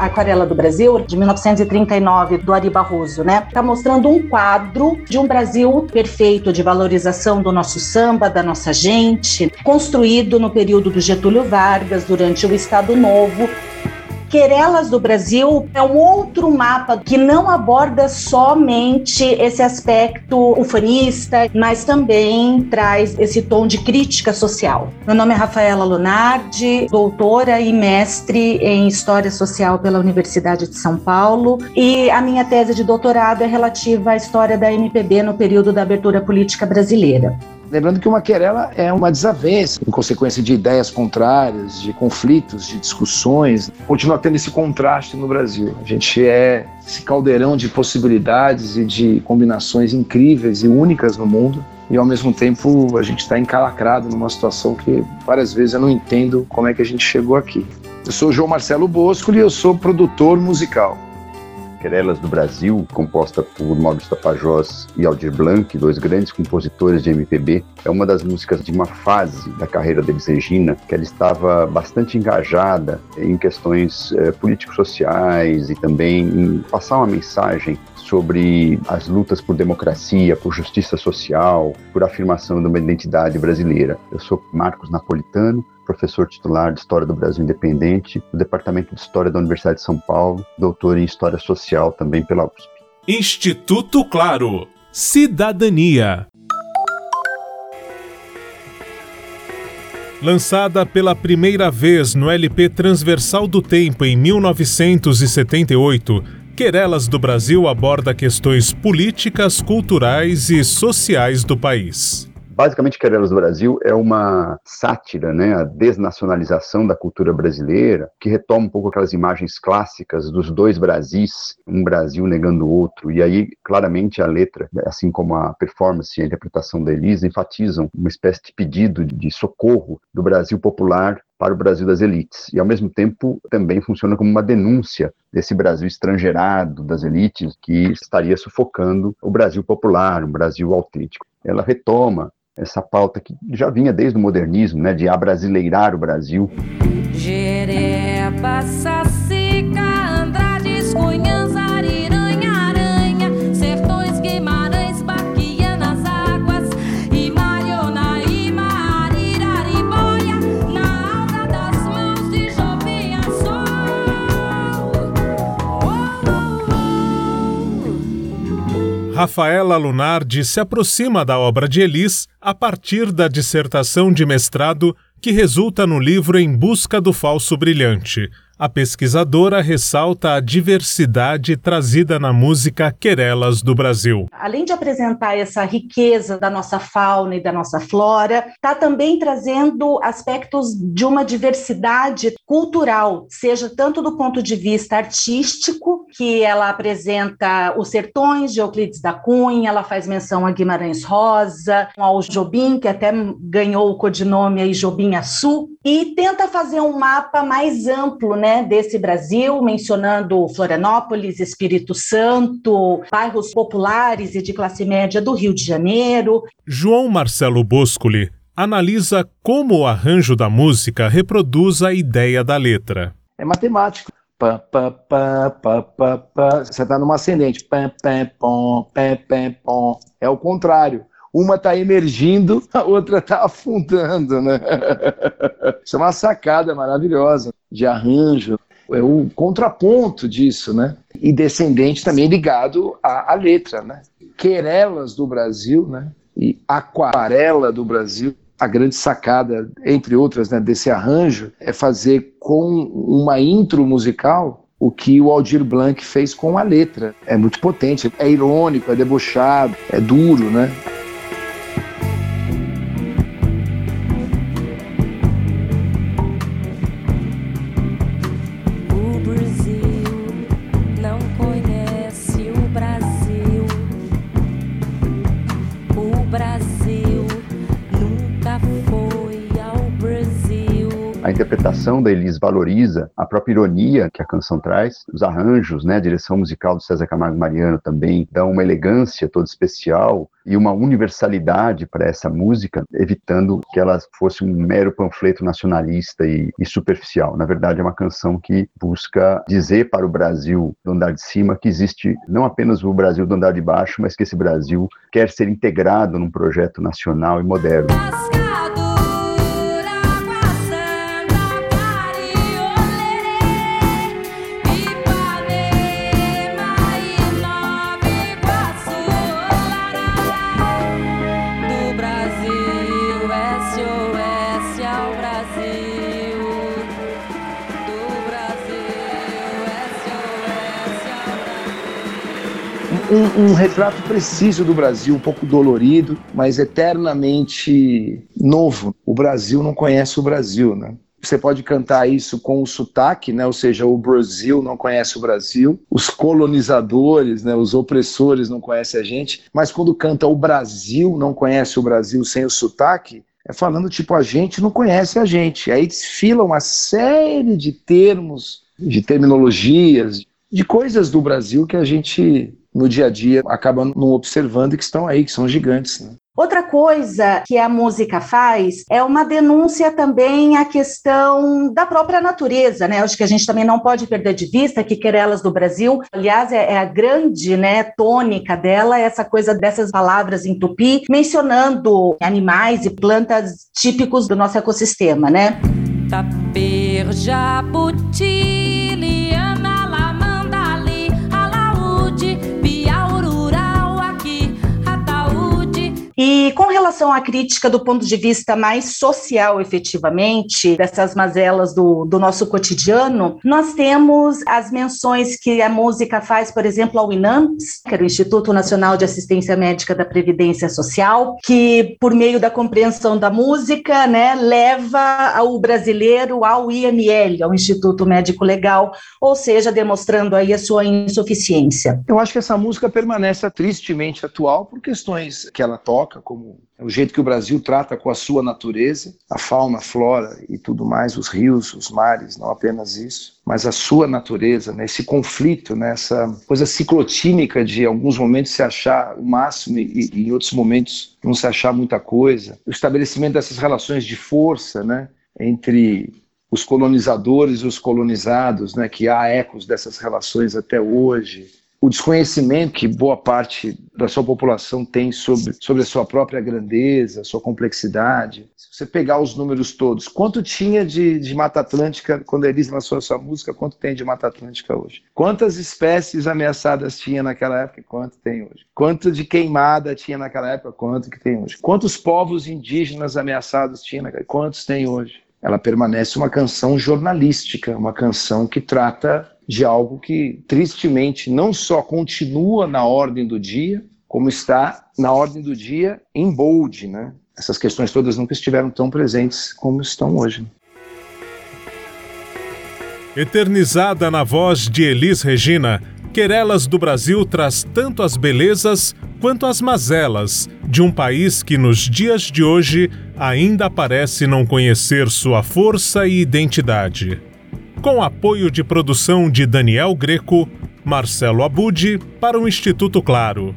Aquarela do Brasil, de 1939, do Ari Barroso, né? Tá mostrando um quadro de um Brasil perfeito, de valorização do nosso samba, da nossa gente, construído no período do Getúlio Vargas, durante o Estado Novo, Querelas do Brasil é um outro mapa que não aborda somente esse aspecto ufanista, mas também traz esse tom de crítica social. Meu nome é Rafaela Lunardi, doutora e mestre em História Social pela Universidade de São Paulo, e a minha tese de doutorado é relativa à história da MPB no período da abertura política brasileira. Lembrando que uma querela é uma desavença, em consequência de ideias contrárias, de conflitos, de discussões. Continua tendo esse contraste no Brasil. A gente é esse caldeirão de possibilidades e de combinações incríveis e únicas no mundo. E ao mesmo tempo a gente está encalacrado numa situação que várias vezes eu não entendo como é que a gente chegou aqui. Eu sou João Marcelo Bosco e eu sou produtor musical. Querelas do Brasil, composta por Maurício Tapajós e Aldir Blanc, dois grandes compositores de MPB, é uma das músicas de uma fase da carreira de Regina, que ela estava bastante engajada em questões eh, político-sociais e também em passar uma mensagem sobre as lutas por democracia, por justiça social, por afirmação de uma identidade brasileira. Eu sou Marcos Napolitano, professor titular de História do Brasil Independente, do Departamento de História da Universidade de São Paulo, doutor em História Social também pela USP. Instituto Claro. Cidadania. Lançada pela primeira vez no LP Transversal do Tempo em 1978, Querelas do Brasil aborda questões políticas, culturais e sociais do país. Basicamente, Querelas do Brasil é uma sátira, né, a desnacionalização da cultura brasileira, que retoma um pouco aquelas imagens clássicas dos dois Brasis, um Brasil negando o outro. E aí, claramente, a letra, assim como a performance e a interpretação da Elisa, enfatizam uma espécie de pedido de socorro do Brasil popular para o Brasil das elites. E, ao mesmo tempo, também funciona como uma denúncia desse Brasil estrangeirado das elites que estaria sufocando o Brasil popular, um Brasil autêntico. Ela retoma essa pauta que já vinha desde o modernismo, né, de abrasileirar o Brasil. Rafaela Lunardi se aproxima da obra de Elis a partir da dissertação de mestrado que resulta no livro Em Busca do Falso Brilhante, a pesquisadora ressalta a diversidade trazida na música Querelas do Brasil. Além de apresentar essa riqueza da nossa fauna e da nossa flora, está também trazendo aspectos de uma diversidade cultural, seja tanto do ponto de vista artístico, que ela apresenta os sertões de Euclides da Cunha, ela faz menção a Guimarães Rosa, ao Jobim, que até ganhou o codinome aí Jobim Açu, e tenta fazer um mapa mais amplo, né? desse Brasil, mencionando Florianópolis, Espírito Santo, bairros populares e de classe média do Rio de Janeiro. João Marcelo Boscoli analisa como o arranjo da música reproduz a ideia da letra. É matemático. Pá, pá, pá, pá, pá, pá. Você está numa ascendente. Pá, pá, pom, pá, pá, pom. É o contrário uma está emergindo, a outra está afundando, né? Isso é uma sacada maravilhosa de arranjo. É o contraponto disso, né? E descendente também ligado à, à letra, né? Querelas do Brasil, né? E Aquarela do Brasil. A grande sacada, entre outras, né, desse arranjo é fazer com uma intro musical o que o Aldir Blanc fez com a letra. É muito potente, é irônico, é debochado, é duro, né? A interpretação da Elis valoriza a própria ironia que a canção traz, os arranjos, né, a direção musical do César Camargo Mariano também dão uma elegância toda especial e uma universalidade para essa música, evitando que ela fosse um mero panfleto nacionalista e, e, superficial. Na verdade, é uma canção que busca dizer para o Brasil do andar de cima que existe não apenas o Brasil do andar de baixo, mas que esse Brasil quer ser integrado num projeto nacional e moderno. Um, um, retrato preciso do Brasil, um pouco dolorido, mas eternamente novo. O Brasil não conhece o Brasil, né? Você pode cantar isso com o sotaque, né? ou seja, o Brasil não conhece o Brasil, os colonizadores, né? os opressores não conhecem a gente, mas quando canta o Brasil não conhece o Brasil sem o sotaque, é falando tipo, a gente não conhece a gente. Aí desfila uma série de termos, de terminologias, de coisas do Brasil que a gente no dia a dia acaba não observando e que estão aí, que são gigantes. Né? Outra coisa que a música faz é uma denúncia também à questão da própria natureza, né? Acho que a gente também não pode perder de vista que Querelas do Brasil, aliás, é, é a grande né, tônica dela, essa coisa dessas palavras em tupi, mencionando animais e plantas típicos do nosso ecossistema, né? Taper, jabuti. Relação à crítica do ponto de vista mais social, efetivamente, dessas mazelas do, do nosso cotidiano, nós temos as menções que a música faz, por exemplo, ao INAMPS, que era o Instituto Nacional de Assistência Médica da Previdência Social, que, por meio da compreensão da música, né, leva o brasileiro ao IML, ao Instituto Médico Legal, ou seja, demonstrando aí a sua insuficiência. Eu acho que essa música permanece tristemente atual por questões que ela toca como é jeito que o Brasil trata com a sua natureza, a fauna, a flora e tudo mais, os rios, os mares, não apenas isso, mas a sua natureza, né, conflito, nessa né, coisa ciclotímica de alguns momentos se achar o máximo e, e em outros momentos não se achar muita coisa. O estabelecimento dessas relações de força, né, entre os colonizadores e os colonizados, né, que há ecos dessas relações até hoje o desconhecimento que boa parte da sua população tem sobre, sobre a sua própria grandeza, sua complexidade. Se você pegar os números todos, quanto tinha de, de Mata Atlântica quando eles lançou a sua música, quanto tem de Mata Atlântica hoje? Quantas espécies ameaçadas tinha naquela época quanto tem hoje? Quanto de queimada tinha naquela época, quanto que tem hoje? Quantos povos indígenas ameaçados tinha naquela quantos tem hoje? Ela permanece uma canção jornalística, uma canção que trata de algo que, tristemente, não só continua na ordem do dia, como está na ordem do dia em bold, né? Essas questões todas nunca estiveram tão presentes como estão hoje. Eternizada na voz de Elis Regina, Querelas do Brasil traz tanto as belezas quanto as mazelas de um país que nos dias de hoje ainda parece não conhecer sua força e identidade com apoio de produção de Daniel Greco, Marcelo Abud para o Instituto Claro.